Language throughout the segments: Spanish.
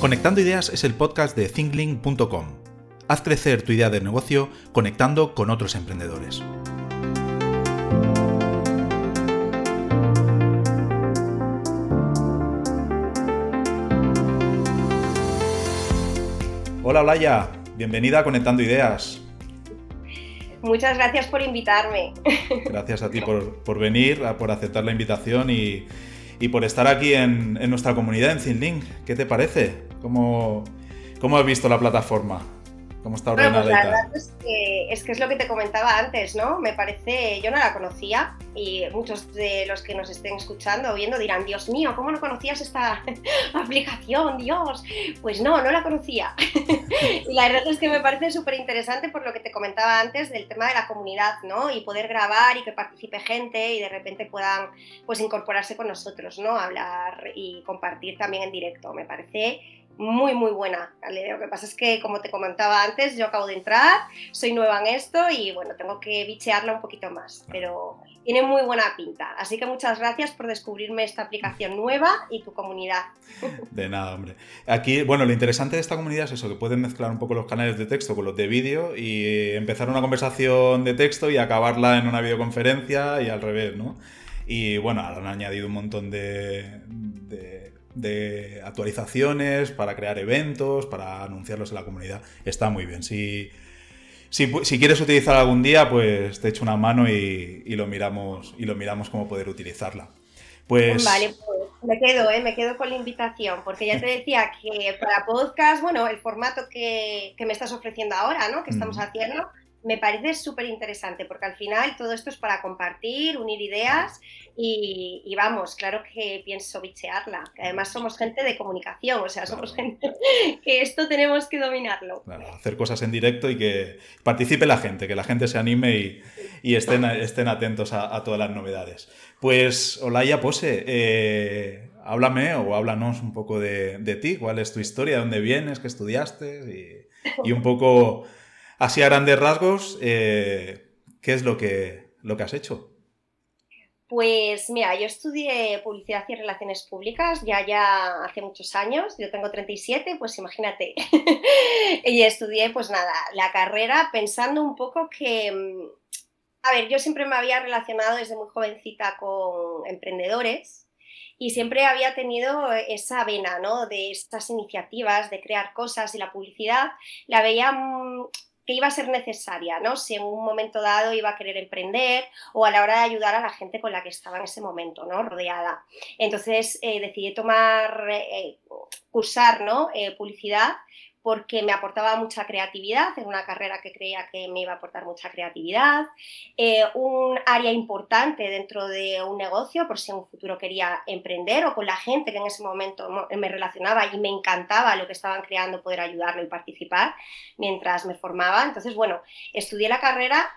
Conectando Ideas es el podcast de thinklink.com. Haz crecer tu idea de negocio conectando con otros emprendedores. Hola Olaya, bienvenida a Conectando Ideas. Muchas gracias por invitarme. Gracias a ti por, venir, por aceptar la invitación y, por estar aquí en, nuestra comunidad en ThinLink. ¿Qué te parece? ¿Cómo, ¿Cómo has visto la plataforma? ¿Cómo está pues la verdad es que, es que, es lo que te comentaba antes, ¿no? Me parece, yo no la conocía y muchos de los que nos estén escuchando o viendo dirán, Dios mío, ¿cómo no conocías esta aplicación? Dios, pues no, no la conocía. y la verdad es que me parece súper interesante por lo que te comentaba antes del tema de la comunidad, ¿no? Y poder grabar y que participe gente y de repente puedan pues incorporarse con nosotros, ¿no? Hablar y compartir también en directo. Me parece muy, muy buena. Lo que pasa es que, como te comentaba antes, yo acabo de entrar, soy nueva en esto y bueno, tengo que bichearla un poquito más, pero tiene muy buena pinta. Así que muchas gracias por descubrirme esta aplicación nueva y tu comunidad. De nada, hombre. Aquí, bueno, lo interesante de esta comunidad es eso, que pueden mezclar un poco los canales de texto con los de vídeo y empezar una conversación de texto y acabarla en una videoconferencia y al revés, ¿no? Y bueno, ahora han añadido un montón de de actualizaciones, para crear eventos, para anunciarlos en la comunidad. Está muy bien. Si, si, quieres utilizar algún día, pues te echo una mano y, lo miramos y lo miramos cómo poder utilizarla. Pues... Vale, pues me quedo, ¿eh? me quedo con la invitación, porque ya te decía que para podcast, bueno, el formato que, me estás ofreciendo ahora, ¿no? Que estamos haciendo, me parece súper interesante porque al final todo esto es para compartir, unir ideas y, vamos, claro que pienso bichearla. Además somos gente de comunicación, o sea, somos gente que esto tenemos que dominarlo. hacer cosas en directo y que participe la gente, que la gente se anime y, estén, estén atentos a, todas las novedades. Pues, Olaya Pose, eh, háblame o háblanos un poco de, ti, cuál es tu historia, de dónde vienes, qué estudiaste y un poco Así a grandes rasgos, eh, ¿qué es lo que, lo que has hecho? Pues mira, yo estudié publicidad y relaciones públicas ya ya hace muchos años, yo tengo 37, pues imagínate. y estudié pues nada, la carrera pensando un poco que, mm, a ver, yo siempre me había relacionado desde muy jovencita con emprendedores y siempre había tenido esa vena, ¿no? De estas iniciativas, de crear cosas y la publicidad la veía mm, que iba a ser necesaria, ¿no? Si en un momento dado iba a querer emprender o a la hora de ayudar a la gente con la que estaba en ese momento, ¿no? Rodeada. Entonces eh, decidí tomar, eh, cursar, ¿no? Eh, publicidad porque me aportaba mucha creatividad, en una carrera que creía que me iba a aportar mucha creatividad, eh, un área importante dentro de un negocio, por si en un futuro quería emprender o con la gente que en ese momento me relacionaba y me encantaba lo que estaban creando, poder ayudarlo y participar mientras me formaba. Entonces, bueno, estudié la carrera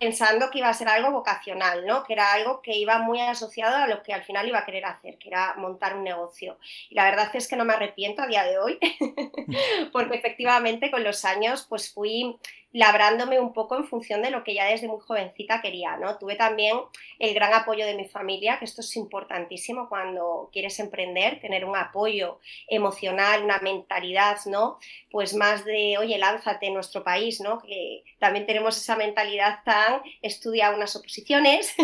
pensando que iba a ser algo vocacional, ¿no? Que era algo que iba muy asociado a lo que al final iba a querer hacer, que era montar un negocio. Y la verdad es que no me arrepiento a día de hoy, porque efectivamente con los años pues fui labrándome un poco en función de lo que ya desde muy jovencita quería, ¿no? Tuve también el gran apoyo de mi familia, que esto es importantísimo cuando quieres emprender, tener un apoyo emocional, una mentalidad, ¿no? Pues más de, oye, lánzate en nuestro país, ¿no? Que también tenemos esa mentalidad tan, estudia unas oposiciones,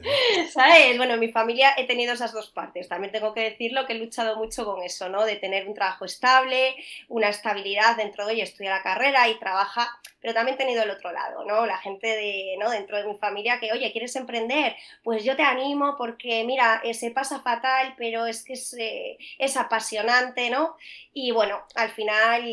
¿sabes? Bueno, en mi familia he tenido esas dos partes, también tengo que decirlo que he luchado mucho con eso, ¿no? De tener un trabajo estable, una estabilidad dentro de, oye, estudia la carrera y trabaja, pero también he tenido el otro lado, ¿no? La gente de, ¿no? dentro de mi familia que, oye, ¿quieres emprender? Pues yo te animo porque, mira, se pasa fatal, pero es que es, eh, es apasionante, ¿no? Y bueno, al final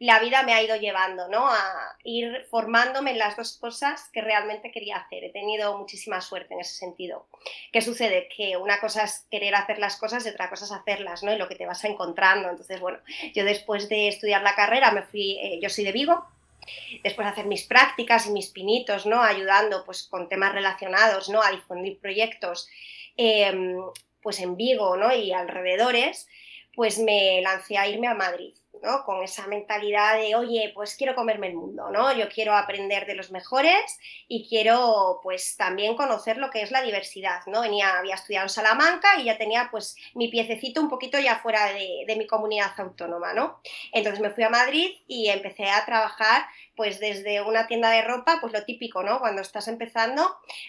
la vida me ha ido llevando, ¿no? A ir formándome en las dos cosas que realmente quería hacer. He tenido muchísima suerte en ese sentido. ¿Qué sucede? Que una cosa es querer hacer las cosas y otra cosa es hacerlas, ¿no? Y lo que te vas encontrando. Entonces, bueno, yo después de estudiar la carrera me fui, eh, yo soy de Vigo, después hacer mis prácticas y mis pinitos, ¿no? Ayudando pues con temas relacionados, ¿no? A difundir proyectos em, pues en Vigo, ¿no? Y alrededores, pues me lancé a irme a Madrid. ¿No? Con esa mentalidad de, oye, pues quiero comerme el mundo, ¿no? Yo quiero aprender de los mejores y quiero, pues, también conocer lo que es la diversidad, ¿no? Venía, había estudiado en Salamanca y ya tenía, pues, mi piececito un poquito ya fuera de, de mi comunidad autónoma, ¿no? Entonces me fui a Madrid y empecé a trabajar pues desde una tienda de ropa, pues lo típico, ¿no? Cuando estás empezando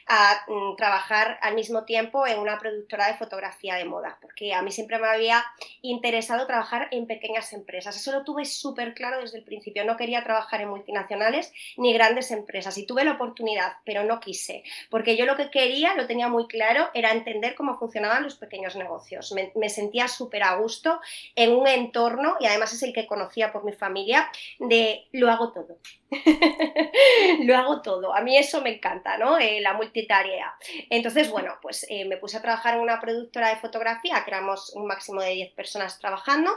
a mm, trabajar al mismo tiempo en una productora de fotografía de moda, porque a mí siempre me había interesado trabajar en pequeñas empresas. Eso lo tuve súper claro desde el principio. No quería trabajar en multinacionales ni grandes empresas y tuve la oportunidad, pero no quise, porque yo lo que quería, lo tenía muy claro, era entender cómo funcionaban los pequeños negocios. Me, me sentía súper a gusto en un entorno, y además es el que conocía por mi familia, de lo hago todo. lo hago todo. A mí eso me encanta, ¿no? Eh, la multitarea. Entonces, bueno, pues eh, me puse a trabajar en una productora de fotografía, que éramos un máximo de 10 personas trabajando.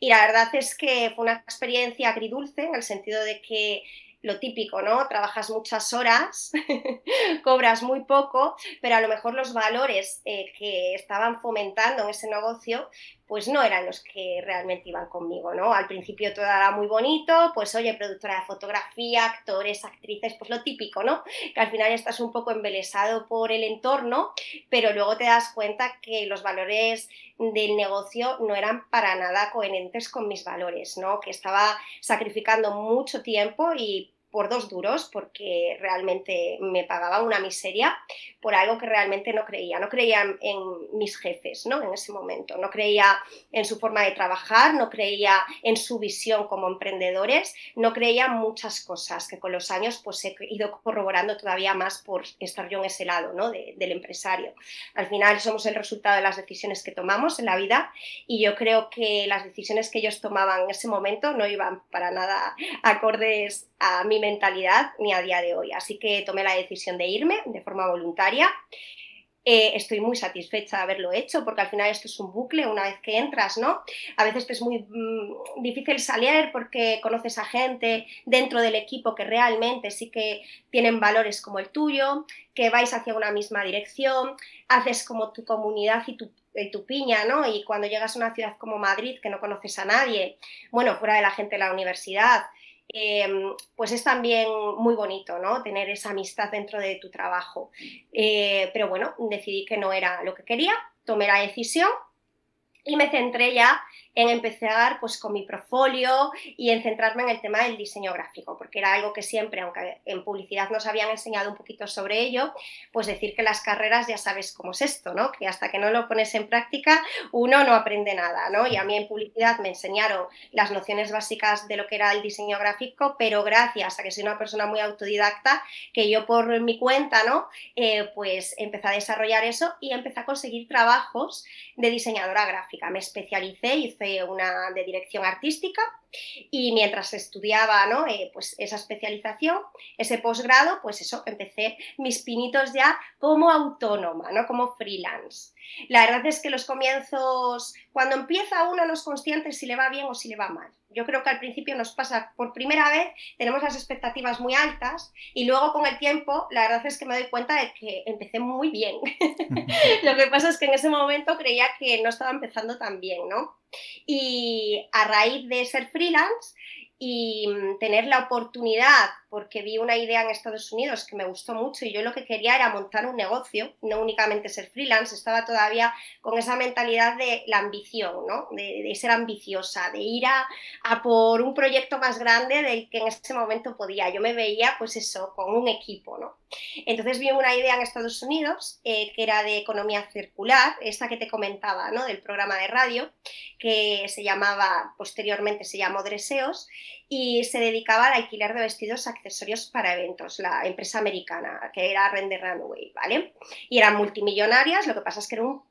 Y la verdad es que fue una experiencia agridulce, en el sentido de que lo típico, ¿no? Trabajas muchas horas, cobras muy poco, pero a lo mejor los valores eh, que estaban fomentando en ese negocio pues no eran los que realmente iban conmigo, ¿no? Al principio todo era muy bonito, pues oye, productora de fotografía, actores, actrices, pues lo típico, ¿no? Que al final estás un poco embelesado por el entorno, pero luego te das cuenta que los valores del negocio no eran para nada coherentes con mis valores, ¿no? Que estaba sacrificando mucho tiempo y por dos duros porque realmente me pagaban una miseria por algo que realmente no creía. No creía en, mis jefes ¿no? en ese momento, no creía en su forma de trabajar, no creía en su visión como emprendedores, no creía muchas cosas que con los años pues he ido corroborando todavía más por estar yo en ese lado ¿no? del empresario. Al final somos el resultado de las decisiones que tomamos en la vida y yo creo que las decisiones que ellos tomaban en ese momento no iban para nada acordes a mi mentalidad ni a día de hoy. Así que tomé la decisión de irme de forma voluntaria. Eh, estoy muy satisfecha de haberlo hecho porque al final esto es un bucle una vez que entras, ¿no? A veces es muy mm, difícil salir porque conoces a gente dentro del equipo que realmente sí que tienen valores como el tuyo, que vais hacia una misma dirección, haces como tu comunidad y tu tu piña, ¿no? Y cuando llegas a una ciudad como Madrid, que no conoces a nadie, bueno, fuera de la gente de la universidad, Em, pues es también muy bonito, ¿no? Tener esa amistad dentro de tu trabajo. Eh, pero bueno, decidí que no era lo que quería, tomé la decisión y me centré ya en empezar pues con mi portfolio y en centrarme en el tema del diseño gráfico, porque era algo que siempre, aunque en publicidad nos habían enseñado un poquito sobre ello, pues decir que las carreras ya sabes cómo es esto, ¿no? Que hasta que no lo pones en práctica uno no aprende nada, ¿no? Y a mí en publicidad me enseñaron las nociones básicas de lo que era el diseño gráfico, pero gracias a que soy una persona muy autodidacta, que yo por mi cuenta, ¿no? Eh, pues empecé a desarrollar eso y empecé a conseguir trabajos de diseñadora gráfica. Me especialicé, una de dirección artística y mientras estudiaba ¿no? Eh, pues esa especialización, ese posgrado, pues eso, empecé mis pinitos ya como autónoma, ¿no? como freelance. La verdad es que los comienzos, cuando empieza uno no es consciente si le va bien o si le va mal. Yo creo que al principio nos pasa por primera vez, tenemos las expectativas muy altas y luego con el tiempo la verdad es que me doy cuenta de que empecé muy bien. Lo que pasa es que en ese momento creía que no estaba empezando tan bien, ¿no? Y a raíz de ser freelance y mm, tener la oportunidad, porque vi una idea en Estados Unidos que me gustó mucho y yo lo que quería era montar un negocio, no únicamente ser freelance, estaba todavía con esa mentalidad de la ambición, ¿no? de, ser ambiciosa, de ir a, por un proyecto más grande del que en ese momento podía. Yo me veía, pues eso, con un equipo. ¿no? Entonces vi una idea en Estados Unidos eh, que era de economía circular, esta que te comentaba, ¿no? del programa de radio, que se llamaba, posteriormente se llamó Dreseos, y se dedicaba al alquiler de vestidos accesorios para eventos, la empresa americana, que era Render Runway, ¿vale? Y eran multimillonarias, lo que pasa es que era un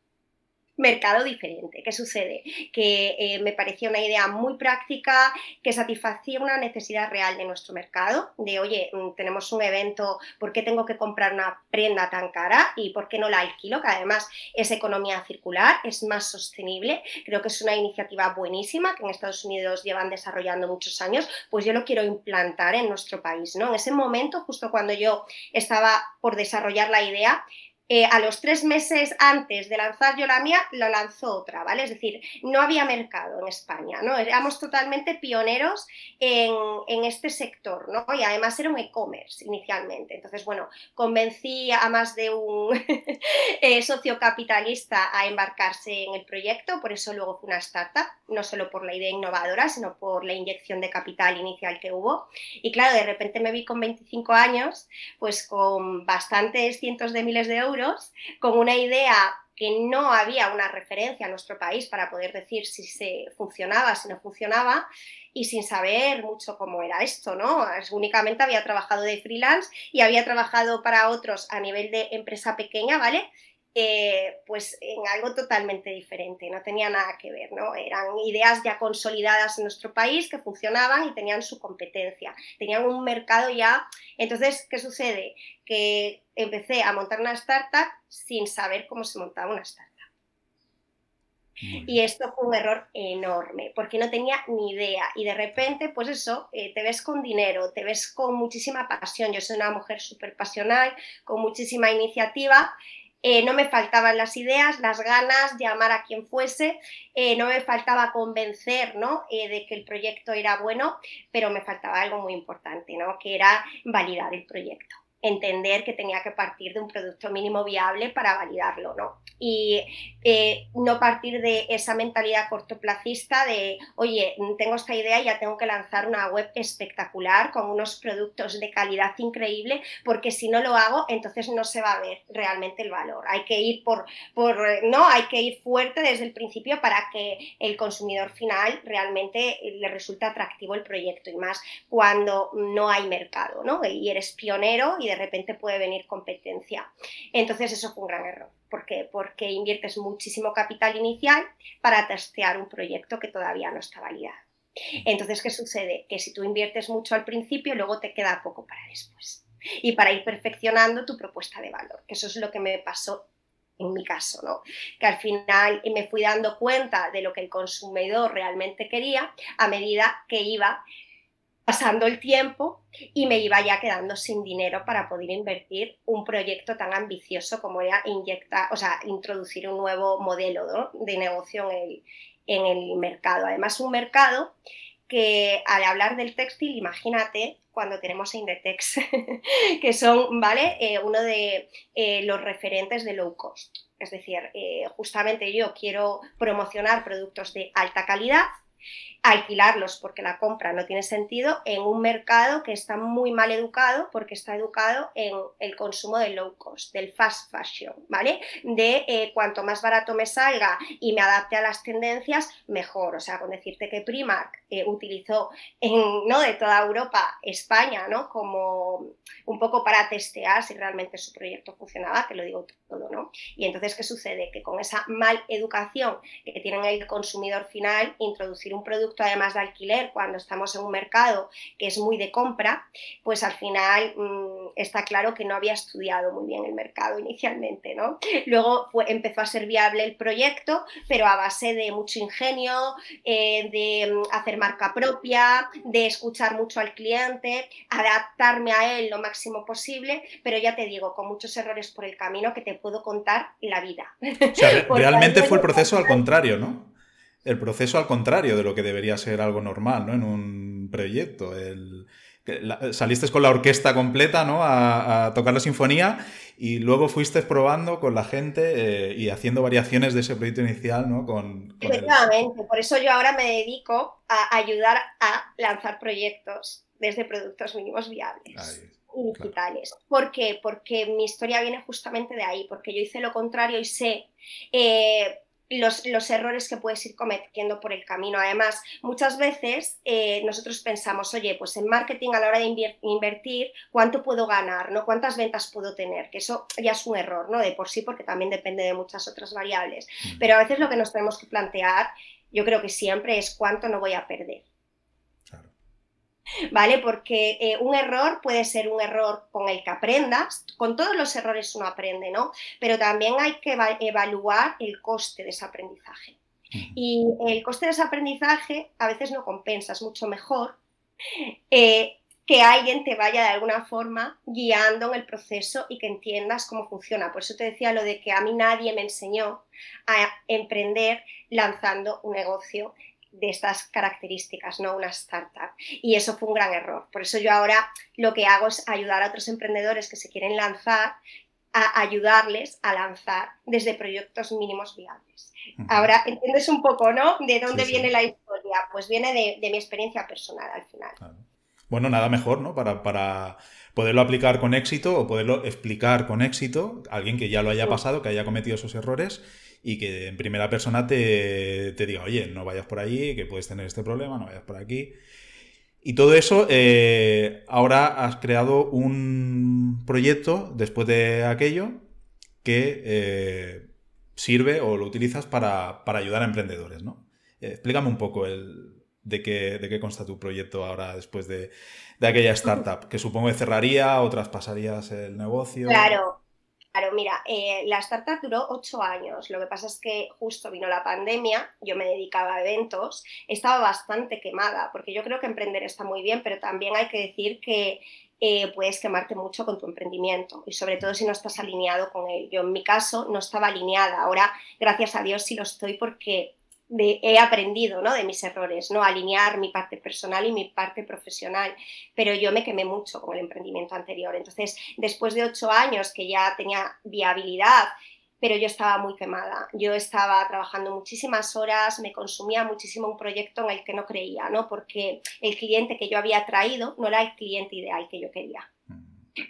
mercado diferente. ¿Qué sucede? Que eh, me parecía una idea muy práctica, que satisfacía una necesidad real de nuestro mercado, de, oye, mm, tenemos un evento, ¿por qué tengo que comprar una prenda tan cara y por qué no la alquilo? Que además es economía circular, es más sostenible. Creo que es una iniciativa buenísima que en Estados Unidos llevan desarrollando muchos años, pues yo lo quiero implantar en nuestro país, ¿no? En ese momento, justo cuando yo estaba por desarrollar la idea, eh, a los tres meses antes de lanzar yo la mía, lo lanzó otra, ¿vale? Es decir, no había mercado en España, ¿no? Éramos totalmente pioneros en, este sector, ¿no? Y además era un e-commerce inicialmente. Entonces, bueno, convencí a más de un eh, socio capitalista a embarcarse en el proyecto, por eso luego fue una startup, no solo por la idea innovadora, sino por la inyección de capital inicial que hubo. Y claro, de repente me vi con 25 años, pues con bastantes cientos de miles de euros con una idea que no había una referencia en nuestro país para poder decir si se funcionaba, si no funcionaba, y sin saber mucho cómo era esto, ¿no? Únicamente había trabajado de freelance y había trabajado para otros a nivel de empresa pequeña, ¿vale? Eh, pues en algo totalmente diferente, no tenía nada que ver, ¿no? Eran ideas ya consolidadas en nuestro país que funcionaban y tenían su competencia, tenían un mercado ya. Entonces, ¿qué sucede? Que empecé a montar una startup sin saber cómo se montaba una startup. Y esto fue un error enorme, porque no tenía ni idea. Y de repente, pues eso, eh, te ves con dinero, te ves con muchísima pasión. Yo soy una mujer súper pasional, con muchísima iniciativa eh, no me faltaban las ideas, las ganas, llamar a quien fuese, eh, no me faltaba convencer ¿no? Eh, de que el proyecto era bueno, pero me faltaba algo muy importante, ¿no? que era validar el proyecto entender que tenía que partir de un producto mínimo viable para validarlo, ¿no? Y eh, no partir de esa mentalidad cortoplacista de, oye, tengo esta idea y ya tengo que lanzar una web espectacular con unos productos de calidad increíble, porque si no lo hago, entonces no se va a ver realmente el valor. Hay que ir por, por no, hay que ir fuerte desde el principio para que el consumidor final realmente le resulte atractivo el proyecto y más cuando no hay mercado, ¿no? Y eres pionero y de repente puede venir competencia. Entonces eso fue un gran error. ¿Por qué? Porque inviertes muchísimo capital inicial para testear un proyecto que todavía no está validado. Entonces, ¿qué sucede? Que si tú inviertes mucho al principio, luego te queda poco para después. Y para ir perfeccionando tu propuesta de valor, eso es lo que me pasó en mi caso, ¿no? Que al final me fui dando cuenta de lo que el consumidor realmente quería a medida que iba pasando el tiempo y me iba ya quedando sin dinero para poder invertir un proyecto tan ambicioso como era inyectar, o sea, introducir un nuevo modelo de negocio en el, en el mercado. Además, un mercado que al hablar del textil, imagínate cuando tenemos Indetex, que son, ¿vale? Eh, uno de eh, los referentes de low cost. Es decir, eh, justamente yo quiero promocionar productos de alta calidad alquilarlos porque la compra no tiene sentido en un mercado que está muy mal educado porque está educado en el consumo de low cost, del fast fashion, ¿vale? De eh, cuanto más barato me salga y me adapte a las tendencias, mejor. O sea, con decirte que Primark eh, utilizó en, ¿no? de toda Europa, España, ¿no? Como un poco para testear si realmente su proyecto funcionaba, que lo digo todo, ¿no? Y entonces, ¿qué sucede? Que con esa mal educación que tienen el consumidor final, introducir un producto además de alquiler cuando estamos en un mercado que es muy de compra, pues al final mm, está claro que no había estudiado muy bien el mercado inicialmente, ¿no? Luego fue, empezó a ser viable el proyecto, pero a base de mucho ingenio, eh, de mm, hacer marca propia, de escuchar mucho al cliente, adaptarme a él lo máximo posible, pero ya te digo, con muchos errores por el camino que te puedo contar la vida. O sea, realmente fue el proceso al contrario, ¿no? El proceso al contrario de lo que debería ser algo normal ¿no? en un proyecto. El, saliste con la orquesta completa ¿no? a, tocar la sinfonía y luego fuiste probando con la gente eh, y haciendo variaciones de ese proyecto inicial. ¿no? Con, Efectivamente, por eso yo ahora me dedico a ayudar a lanzar proyectos desde productos mínimos viables. y digitales. ¿Por qué? Porque mi historia viene justamente de ahí, porque yo hice lo contrario y sé eh, los, errores que puedes ir cometiendo por el camino. Además, muchas veces eh, nosotros pensamos, oye, pues en marketing a la hora de invertir, ¿cuánto puedo ganar? ¿no? ¿Cuántas ventas puedo tener? Que eso ya es un error, ¿no? De por sí, porque también depende de muchas otras variables. Pero a veces lo que nos tenemos que plantear, yo creo que siempre es cuánto no voy a perder. ¿Vale? Porque eh, un error puede ser un error con el que aprendas, con todos los errores uno aprende, ¿no? Pero también hay que evaluar el coste de ese aprendizaje. Y el coste de ese aprendizaje a veces no compensa, es mucho mejor eh, que alguien te vaya de alguna forma guiando en el proceso y que entiendas cómo funciona. Por eso te decía lo de que a mí nadie me enseñó a emprender lanzando un negocio de estas características, no una startup. Y eso fue un gran error. Por eso yo ahora lo que hago es ayudar a otros emprendedores que se quieren lanzar a ayudarles a lanzar desde proyectos mínimos viables. Ahora, entiendes un poco, ¿no? ¿De dónde viene la historia? Pues viene de, mi experiencia personal al final. Bueno, nada mejor, ¿no? Para, para, poderlo aplicar con éxito o poderlo explicar con éxito a alguien que ya lo haya pasado, que haya cometido esos errores y que en primera persona te, te diga, oye, no vayas por ahí, que puedes tener este problema, no vayas por aquí. Y todo eso, eh, ahora has creado un proyecto después de aquello que eh, sirve o lo utilizas para, ayudar a emprendedores, ¿no? Eh, explícame un poco el, de, qué, de qué consta tu proyecto ahora después de, de aquella startup, que supongo que cerraría o traspasarías el negocio. Claro, Claro, mira, eh, la startup duró ocho años. Lo que pasa es que justo vino la pandemia, yo me dedicaba a eventos, estaba bastante quemada, porque yo creo que emprender está muy bien, pero también hay que decir que eh, puedes quemarte mucho con tu emprendimiento y sobre todo si no estás alineado con él. Yo en mi caso no estaba alineada, ahora gracias a Dios sí lo estoy porque he aprendido ¿no? de mis errores, ¿no? alinear mi parte personal y mi parte profesional, pero yo me quemé mucho con el emprendimiento anterior. Entonces, después de ocho años que ya tenía viabilidad, pero yo estaba muy quemada. Yo estaba trabajando muchísimas horas, me consumía muchísimo un proyecto en el que no creía, ¿no? porque el cliente que yo había traído no era el cliente ideal que yo quería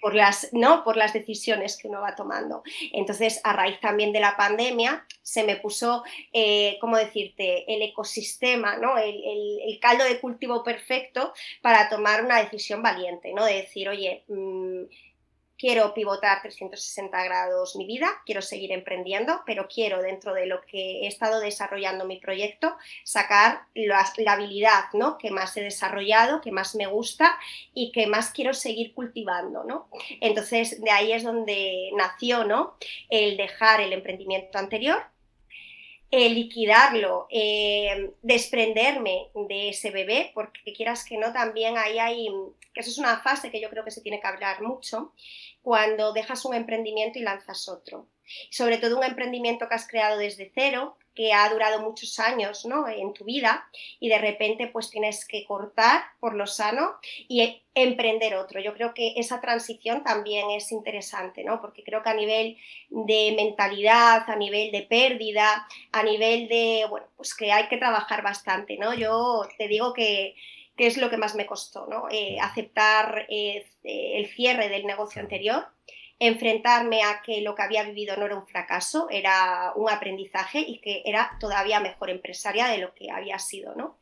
por las, ¿no? por las decisiones que uno va tomando. Entonces, a raíz también de la pandemia, se me puso, eh, ¿cómo decirte?, el ecosistema, ¿no? El, caldo de cultivo perfecto para tomar una decisión valiente, ¿no? De decir, oye, mm, quiero pivotar 360 grados mi vida, quiero seguir emprendiendo, pero quiero dentro de lo que he estado desarrollando mi proyecto sacar la, habilidad ¿no? que más he desarrollado, que más me gusta y que más quiero seguir cultivando. ¿no? Entonces de ahí es donde nació ¿no? el dejar el emprendimiento anterior liquidarlo, eh, desprenderme de ese bebé, porque quieras que no, también ahí hay, que eso es una fase que yo creo que se tiene que hablar mucho, cuando dejas un emprendimiento y lanzas otro. Sobre todo un emprendimiento que has creado desde cero, que ha durado muchos años ¿no? en tu vida y de repente pues tienes que cortar por lo sano y emprender otro. Yo creo que esa transición también es interesante, ¿no? porque creo que a nivel de mentalidad, a nivel de pérdida, a nivel de, bueno, pues que hay que trabajar bastante. ¿no? Yo te digo que que es lo que más me costó, ¿no? Eh, aceptar eh, el cierre del negocio anterior, enfrentarme a que lo que había vivido no era un fracaso, era un aprendizaje y que era todavía mejor empresaria de lo que había sido, ¿no?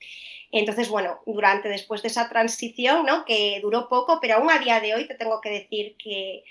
Entonces, bueno, durante, después de esa transición, ¿no? Que duró poco, pero aún a día de hoy te tengo que decir que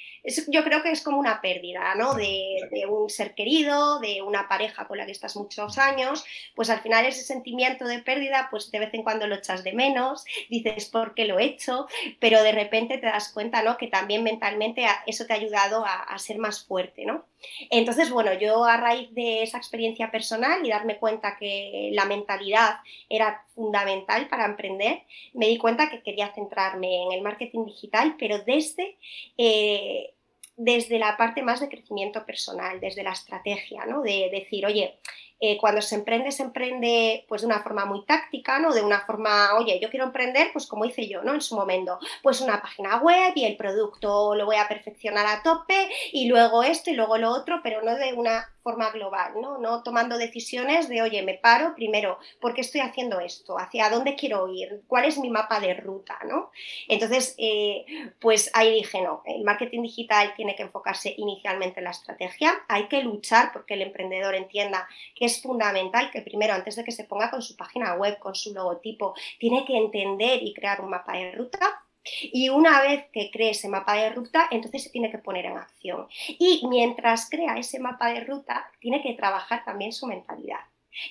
yo creo que es como una pérdida, ¿no? De, de, un ser querido, de una pareja con la que estás muchos años, pues al final ese sentimiento de pérdida, pues de vez en cuando lo echas de menos, dices, ¿por qué lo he hecho? Pero de repente te das cuenta, ¿no? Que también mentalmente eso te ha ayudado a, a ser más fuerte, ¿no? Entonces, bueno, yo a raíz de esa experiencia personal y darme cuenta que la mentalidad era fundamental para emprender, me di cuenta que quería centrarme en el marketing digital, pero desde... Eh, desde la parte más de crecimiento personal, desde la estrategia, ¿no? De decir, oye, eh, cuando se emprende, se emprende pues de una forma muy táctica, ¿no? De una forma, oye, yo quiero emprender, pues como hice yo, ¿no? En su momento, pues una página web y el producto lo voy a perfeccionar a tope y luego esto y luego lo otro, pero no de una forma global, ¿no? No tomando decisiones de, oye, me paro primero, ¿por qué estoy haciendo esto? ¿Hacia dónde quiero ir? ¿Cuál es mi mapa de ruta, ¿no? Entonces, eh, pues ahí dije, no, el marketing digital tiene que enfocarse inicialmente en la estrategia, hay que luchar porque el emprendedor entienda que es fundamental que primero, antes de que se ponga con su página web, con su logotipo, tiene que entender y crear un mapa de ruta y una vez que cree ese mapa de ruta, entonces se tiene que poner en acción. Y mientras crea ese mapa de ruta, tiene que trabajar también su mentalidad.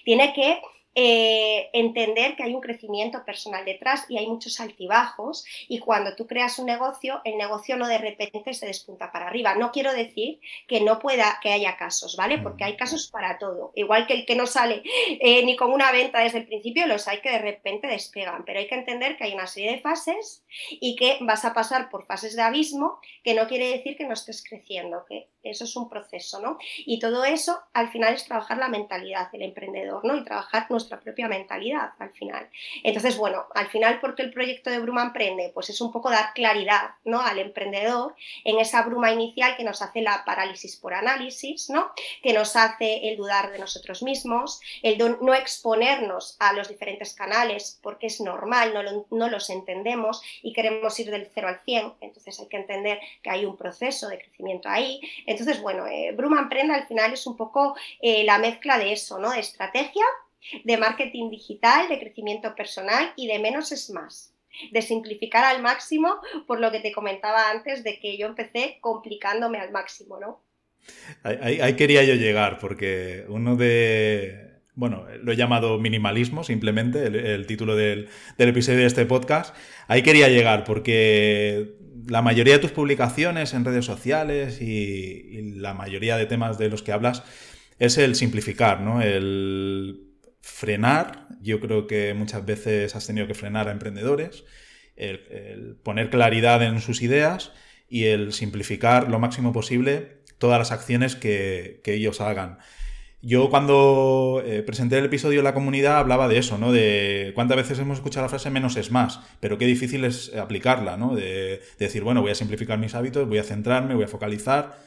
Tiene que eh, entender que hay un crecimiento personal detrás y hay muchos altibajos y cuando tú creas un negocio, el negocio no de repente se despunta para arriba. No quiero decir que no pueda, que haya casos, ¿vale? Porque hay casos para todo. Igual que el que no sale eh, ni con una venta desde el principio, los hay que de repente despegan, pero hay que entender que hay una serie de fases y que vas a pasar por fases de abismo, que no quiere decir que no estés creciendo, que eso es un proceso, ¿no? Y todo eso al final es trabajar la mentalidad del emprendedor, ¿no? Y trabajar nuestra propia mentalidad al final. Entonces, bueno, al final, ¿por qué el proyecto de Bruma Emprende? Pues es un poco dar claridad, ¿no? Al emprendedor en esa bruma inicial que nos hace la parálisis por análisis, ¿no? Que nos hace el dudar de nosotros mismos, el no exponernos a los diferentes canales porque es normal, no, los entendemos y queremos ir del 0 al 100, entonces hay que entender que hay un proceso de crecimiento ahí entonces, bueno, eh, Bruma Emprende al final es un poco eh, la mezcla de eso, ¿no? De estrategia, de marketing digital, de crecimiento personal y de menos es más de simplificar al máximo, por lo que te comentaba antes, de que yo empecé complicándome al máximo, ¿no? Ahí, quería yo llegar, porque uno de... Bueno, lo he llamado minimalismo, simplemente, el, título del, del, episodio de este podcast. Ahí quería llegar, porque la mayoría de tus publicaciones en redes sociales y, la mayoría de temas de los que hablas es el simplificar, ¿no? El frenar. Yo creo que muchas veces has tenido que frenar a emprendedores, el, poner claridad en sus ideas y el simplificar lo máximo posible todas las acciones que, que ellos hagan. Yo cuando eh, presenté el episodio en la comunidad hablaba de eso, ¿no? De cuántas veces hemos escuchado la frase menos es más, pero qué difícil es aplicarla, ¿no? De, decir, bueno, voy a simplificar mis hábitos, voy a centrarme, voy a focalizar,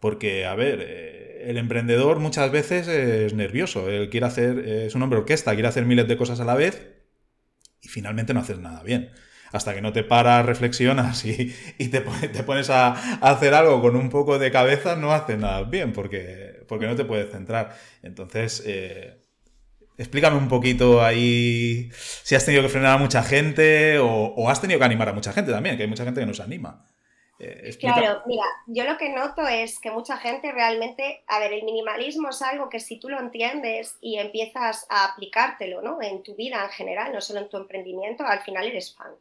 porque, a ver, eh, el emprendedor muchas veces es nervioso, él quiere hacer, es un hombre orquesta, quiere hacer miles de cosas a la vez y finalmente no haces nada bien hasta que no te paras, reflexionas y, te, pones a, hacer algo con un poco de cabeza, no haces nada bien, porque, porque no te puedes centrar. Entonces, eh, explícame un poquito ahí si has tenido que frenar a mucha gente o, has tenido que animar a mucha gente también, que hay mucha gente que no se anima. Eh, claro, mira, yo lo que noto es que mucha gente realmente, a ver, el minimalismo es algo que si tú lo entiendes y empiezas a aplicártelo, ¿no? En tu vida en general, no solo en tu emprendimiento, al final eres fan.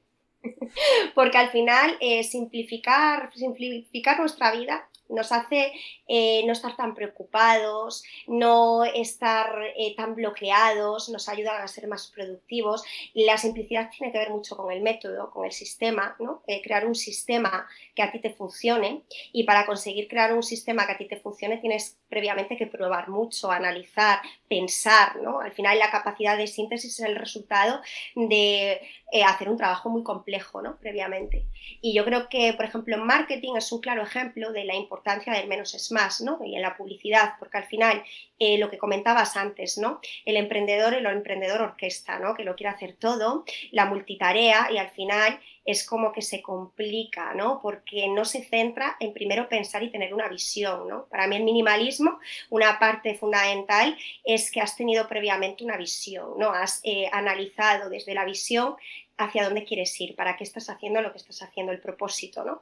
Porque al final eh, simplificar, simplificar nuestra vida nos hace eh, no estar tan preocupados, no estar eh, tan bloqueados, nos ayudan a ser más productivos. La simplicidad tiene que ver mucho con el método, con el sistema, ¿no? crear un sistema que a ti te funcione y para conseguir crear un sistema que a ti te funcione tienes previamente que probar mucho, analizar, pensar, ¿no? Al final la capacidad de síntesis es el resultado de hacer un trabajo muy complejo, ¿no? Previamente. Y yo creo que, por ejemplo, en marketing es un claro ejemplo de la importancia del menos es más, ¿no? Y en la publicidad, porque al final, eh, lo que comentabas antes, ¿no? El emprendedor, el emprendedor orquesta, ¿no? Que lo quiere hacer todo, la multitarea y al final es como que se complica, ¿no? Porque no se centra en primero pensar y tener una visión, ¿no? Para mí el minimalismo, una parte fundamental es que has tenido previamente una visión, ¿no? Has eh, analizado desde la visión hacia dónde quieres ir, para qué estás haciendo lo que estás haciendo, el propósito, ¿no?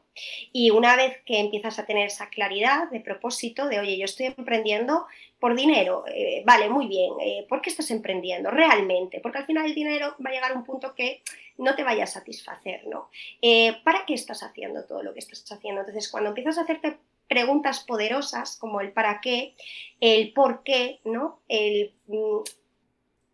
Y una vez que empiezas a tener esa claridad de propósito, de, oye, yo estoy emprendiendo por dinero, eh, vale, muy bien, eh, ¿por qué estás emprendiendo realmente? Porque al final el dinero va a llegar a un punto que no te vaya a satisfacer, ¿no? Eh, ¿Para qué estás haciendo todo lo que estás haciendo? Entonces, cuando empiezas a hacerte preguntas poderosas como el para qué, el por qué, ¿no? El mm,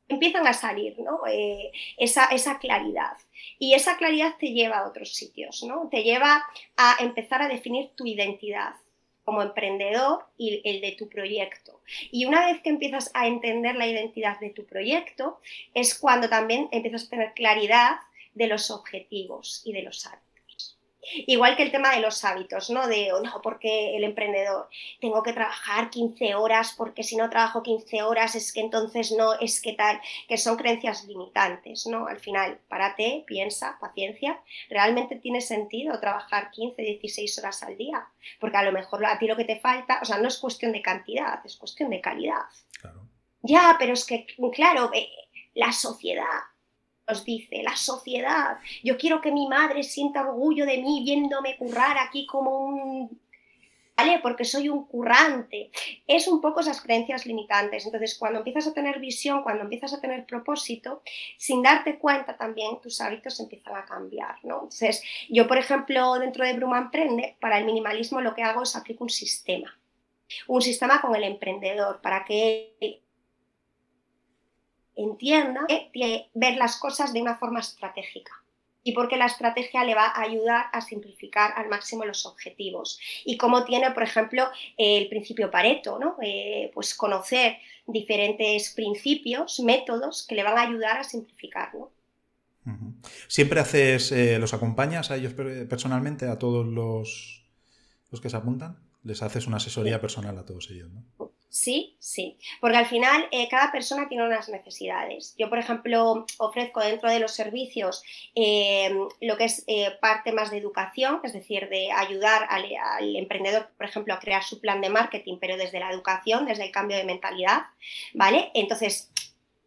empiezan a salir ¿no? Eh, esa, esa, claridad. Y esa claridad te lleva a otros sitios, ¿no? te lleva a empezar a definir tu identidad como emprendedor y el de tu proyecto. Y una vez que empiezas a entender la identidad de tu proyecto, es cuando también empiezas a tener claridad de los objetivos y de los actos. Igual que el tema de los hábitos, ¿no? De, oh, no, porque el emprendedor, tengo que trabajar 15 horas, porque si no trabajo 15 horas es que entonces no, es que tal, que son creencias limitantes, ¿no? Al final, párate, piensa, paciencia, ¿realmente tiene sentido trabajar 15, 16 horas al día? Porque a lo mejor a ti lo que te falta, o sea, no es cuestión de cantidad, es cuestión de calidad. Ya, pero es que, claro, eh, la sociedad, nos dice, la sociedad. Yo quiero que mi madre sienta orgullo de mí viéndome currar aquí como un... Porque soy un currante. Es un poco esas creencias limitantes. Entonces, cuando empiezas a tener visión, cuando empiezas a tener propósito, sin darte cuenta también tus hábitos empiezan a cambiar, ¿no? Entonces, yo, por ejemplo, dentro de Bruma Emprende, para el minimalismo lo que hago es aplico un sistema. Un sistema con el emprendedor para que entienda que ver las cosas de una forma estratégica y porque la estrategia le va a ayudar a simplificar al máximo los objetivos. Y como tiene, por ejemplo, el principio Pareto, ¿no? Eh, pues conocer diferentes principios, métodos que le van a ayudar a simplificar. ¿Siempre haces, eh, los acompañas a ellos personalmente, a todos los, los que se apuntan? ¿Les haces una asesoría personal a todos ellos? ¿no? Sí, sí, porque al final eh, cada persona tiene unas necesidades. Yo, por ejemplo, ofrezco dentro de los servicios em, lo que es eh, parte más de educación, es decir, de ayudar al, emprendedor, por ejemplo, a crear su plan de marketing, pero desde la educación, desde el cambio de mentalidad, ¿vale? Entonces,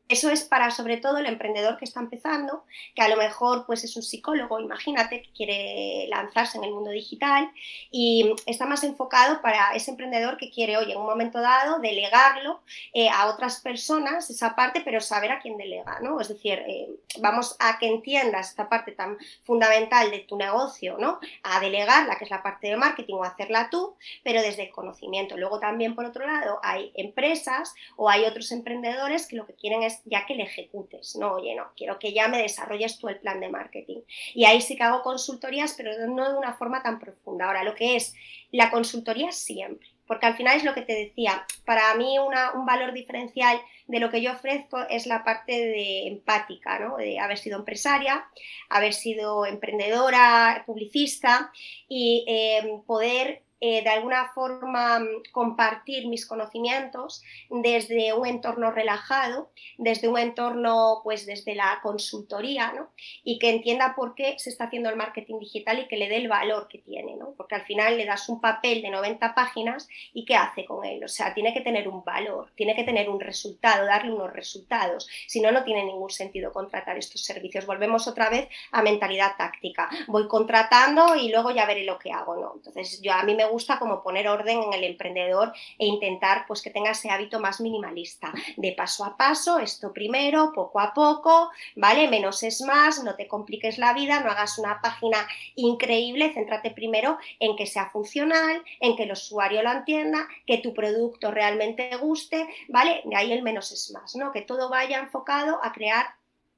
eso es para sobre todo el emprendedor que está empezando, que a lo mejor pues es un psicólogo, imagínate, que quiere lanzarse en el mundo digital y está más enfocado para ese emprendedor que quiere, oye, en un momento dado, delegarlo eh, a otras personas, esa parte, pero saber a quién delega, ¿no? Es decir, eh, vamos a que entiendas esta parte tan fundamental de tu negocio, ¿no? A delegarla, que es la parte de marketing, o hacerla tú, pero desde el conocimiento. Luego también, por otro lado, hay empresas o hay otros emprendedores que lo que quieren es ya que le ejecutes, no, oye, no, quiero que ya me desarrolles tú el plan de marketing. Y ahí sí que hago consultorías, pero no de una forma tan profunda. Ahora, lo que es la consultoría siempre, porque al final es lo que te decía, para mí un valor diferencial de lo que yo ofrezco es la parte de empática, ¿no? de haber sido empresaria, haber sido emprendedora, publicista y eh, poder eh, de alguna forma mm, compartir mis conocimientos desde un entorno relajado, desde un entorno, pues desde la consultoría, ¿no? Y que entienda por qué se está haciendo el marketing digital y que le dé el valor que tiene, ¿no? Porque al final le das un papel de 90 páginas y ¿qué hace con él? O sea, tiene que tener un valor, tiene que tener un resultado, darle unos resultados. Si no, no tiene ningún sentido contratar estos servicios. Volvemos otra vez a mentalidad táctica. Voy contratando y luego ya veré lo que hago, ¿no? Entonces, yo a mí me como poner orden en el emprendedor e intentar pues que tenga ese hábito más minimalista, de paso a paso, esto primero, poco a poco, ¿vale? Menos es más, no te compliques la vida, no hagas una página increíble, céntrate primero en que sea funcional, en que el usuario lo entienda, que tu producto realmente guste, ¿vale? De ahí el menos es más, ¿no? Que todo vaya enfocado a crear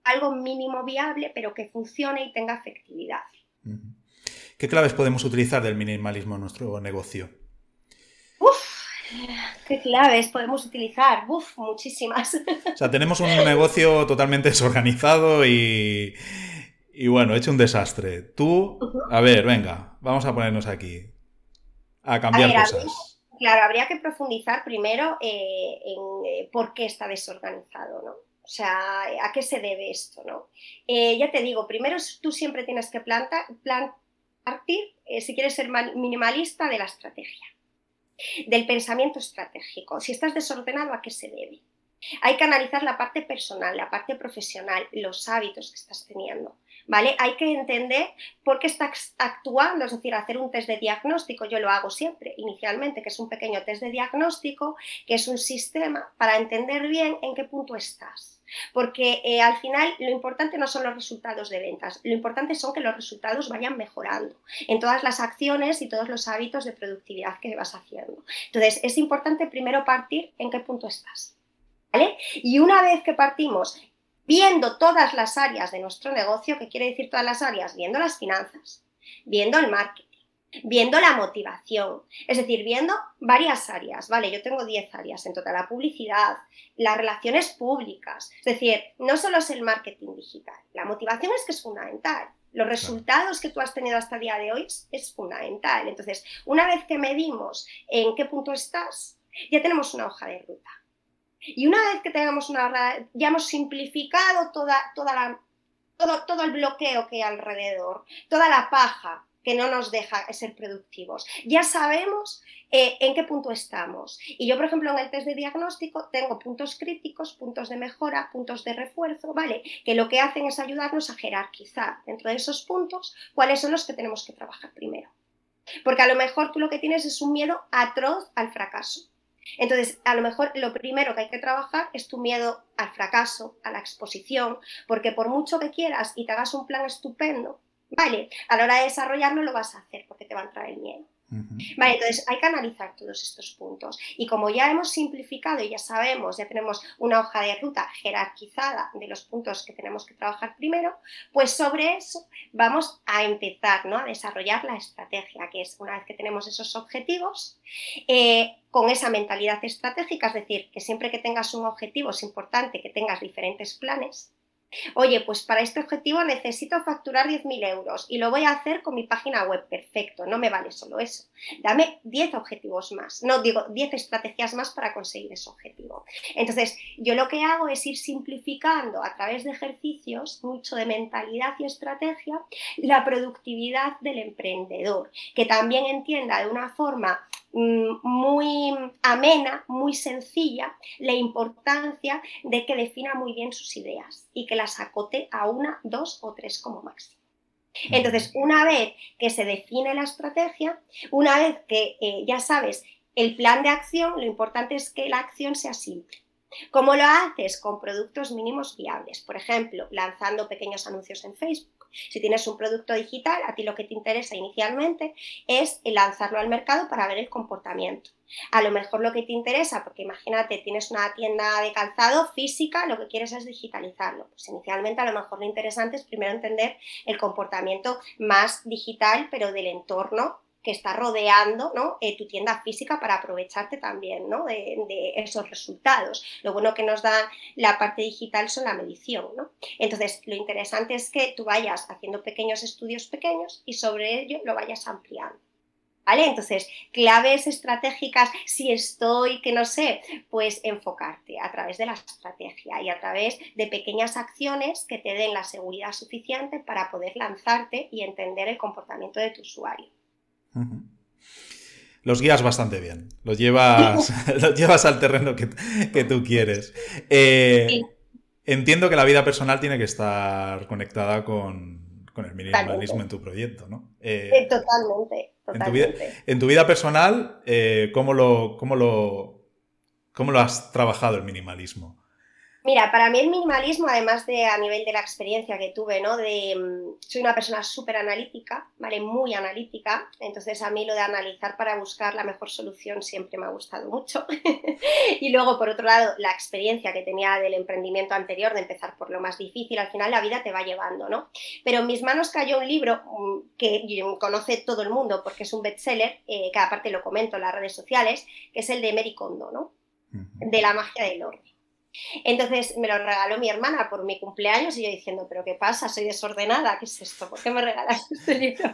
algo mínimo viable, pero que funcione y tenga efectividad. ¿Qué claves podemos utilizar del minimalismo en nuestro negocio? Uf, qué claves podemos utilizar. Uf, muchísimas. O sea, tenemos un negocio totalmente desorganizado y, y bueno, hecho un desastre. Tú, a ver, venga, vamos a ponernos aquí a cambiar cosas. claro, habría que profundizar primero eh, en eh, por qué está desorganizado, ¿no? O sea, ¿a qué se debe esto? ¿no? Eh, ya te digo, primero tú siempre tienes que plantar, plan, partir, eh, si quieres ser minimalista, de la estrategia, del pensamiento estratégico. Si estás desordenado, ¿a qué se debe? Hay que analizar la parte personal, la parte profesional, los hábitos que estás teniendo. ¿Vale? Hay que entender por qué estás actuando, es decir, hacer un test de diagnóstico, yo lo hago siempre inicialmente, que es un pequeño test de diagnóstico, que es un sistema para entender bien en qué punto estás. Porque eh, al final lo importante no son los resultados de ventas, lo importante son que los resultados vayan mejorando en todas las acciones y todos los hábitos de productividad que vas haciendo. Entonces, es importante primero partir en qué punto estás. ¿Vale? Y una vez que partimos viendo todas las áreas de nuestro negocio, ¿qué quiere decir todas las áreas? Viendo las finanzas, viendo el marketing viendo la motivación, es decir, viendo varias áreas, ¿vale? Yo tengo 10 áreas en total, la publicidad, las relaciones públicas, es decir, no solo es el marketing digital, la motivación es que es fundamental. Los resultados que tú has tenido hasta el día de hoy es fundamental. Entonces, una vez que medimos en qué punto estás, ya tenemos una hoja de ruta. Y una vez que tengamos una ya hemos simplificado toda, toda la, todo, todo el bloqueo que hay alrededor, toda la paja que no nos deja ser productivos. Ya sabemos eh, en qué punto estamos. Y yo, por ejemplo, en el test de diagnóstico tengo puntos críticos, puntos de mejora, puntos de refuerzo, ¿vale? Que lo que hacen es ayudarnos a jerarquizar dentro de esos puntos cuáles son los que tenemos que trabajar primero. Porque a lo mejor tú lo que tienes es un miedo atroz al fracaso. Entonces, a lo mejor lo primero que hay que trabajar es tu miedo al fracaso, a la exposición, porque por mucho que quieras y te hagas un plan estupendo, vale, a la hora de desarrollarlo lo vas a hacer porque te va a entrar el miedo. Vale, entonces hay que analizar todos estos puntos. Y como ya hemos simplificado y ya sabemos, ya tenemos una hoja de ruta jerarquizada de los puntos que tenemos que trabajar primero, pues sobre eso vamos a empezar ¿no? a desarrollar la estrategia, que es una vez que tenemos esos objetivos, eh, con esa mentalidad estratégica, es decir, que siempre que tengas un objetivo es importante que tengas diferentes planes Oye, pues para este objetivo necesito facturar 10.000 euros y lo voy a hacer con mi página web. Perfecto, no me vale solo eso. Dame 10 objetivos más, no digo 10 estrategias más para conseguir ese objetivo. Entonces, yo lo que hago es ir simplificando a través de ejercicios, mucho de mentalidad y estrategia, la productividad del emprendedor, que también entienda de una forma muy amena, muy sencilla, la importancia de que defina muy bien sus ideas y que las acote a una, dos o tres como máximo. Entonces, una vez que se define la estrategia, una vez que eh, ya sabes el plan de acción, lo importante es que la acción sea simple. ¿Cómo lo haces? Con productos mínimos viables. Por ejemplo, lanzando pequeños anuncios en Facebook si tienes un producto digital, a ti lo que te interesa inicialmente es lanzarlo al mercado para ver el comportamiento. A lo mejor lo que te interesa, porque imagínate, tienes una tienda de calzado física, lo que quieres es digitalizarlo. Pues inicialmente a lo mejor lo interesante es primero entender el comportamiento más digital, pero del entorno que está rodeando ¿no? Eh, tu tienda física para aprovecharte también ¿no? de, esos resultados. Lo bueno que nos da la parte digital son la medición. ¿no? Entonces, lo interesante es que tú vayas haciendo pequeños estudios pequeños y sobre ello lo vayas ampliando. ¿Vale? Entonces, claves estratégicas, si estoy, que no sé, pues enfocarte a través de la estrategia y a través de pequeñas acciones que te den la seguridad suficiente para poder lanzarte y entender el comportamiento de tu usuario. Los guías bastante bien, los llevas, llevas al terreno que, tú quieres. Eh, entiendo que la vida personal tiene que estar conectada con, el minimalismo en tu proyecto, ¿no? Eh, totalmente, En tu vida, personal, eh, ¿cómo, lo, cómo, lo, ¿cómo lo has trabajado el minimalismo? Mira, para mí el minimalismo, además de a nivel de la experiencia que tuve, ¿no? De, mm, soy una persona súper analítica, ¿vale? Muy analítica, entonces a mí lo de analizar para buscar la mejor solución siempre me ha gustado mucho. y luego, por otro lado, la experiencia que tenía del emprendimiento anterior, de empezar por lo más difícil, al final la vida te va llevando, ¿no? Pero en mis manos cayó un libro mm, que conoce todo el mundo porque es un bestseller, eh, que aparte lo comento en las redes sociales, que es el de Mary Kondo, ¿no? De la magia del orden. Entonces me lo regaló mi hermana por mi cumpleaños y yo diciendo, pero ¿qué pasa? Soy desordenada, ¿qué es esto? ¿Por qué me regalas este libro?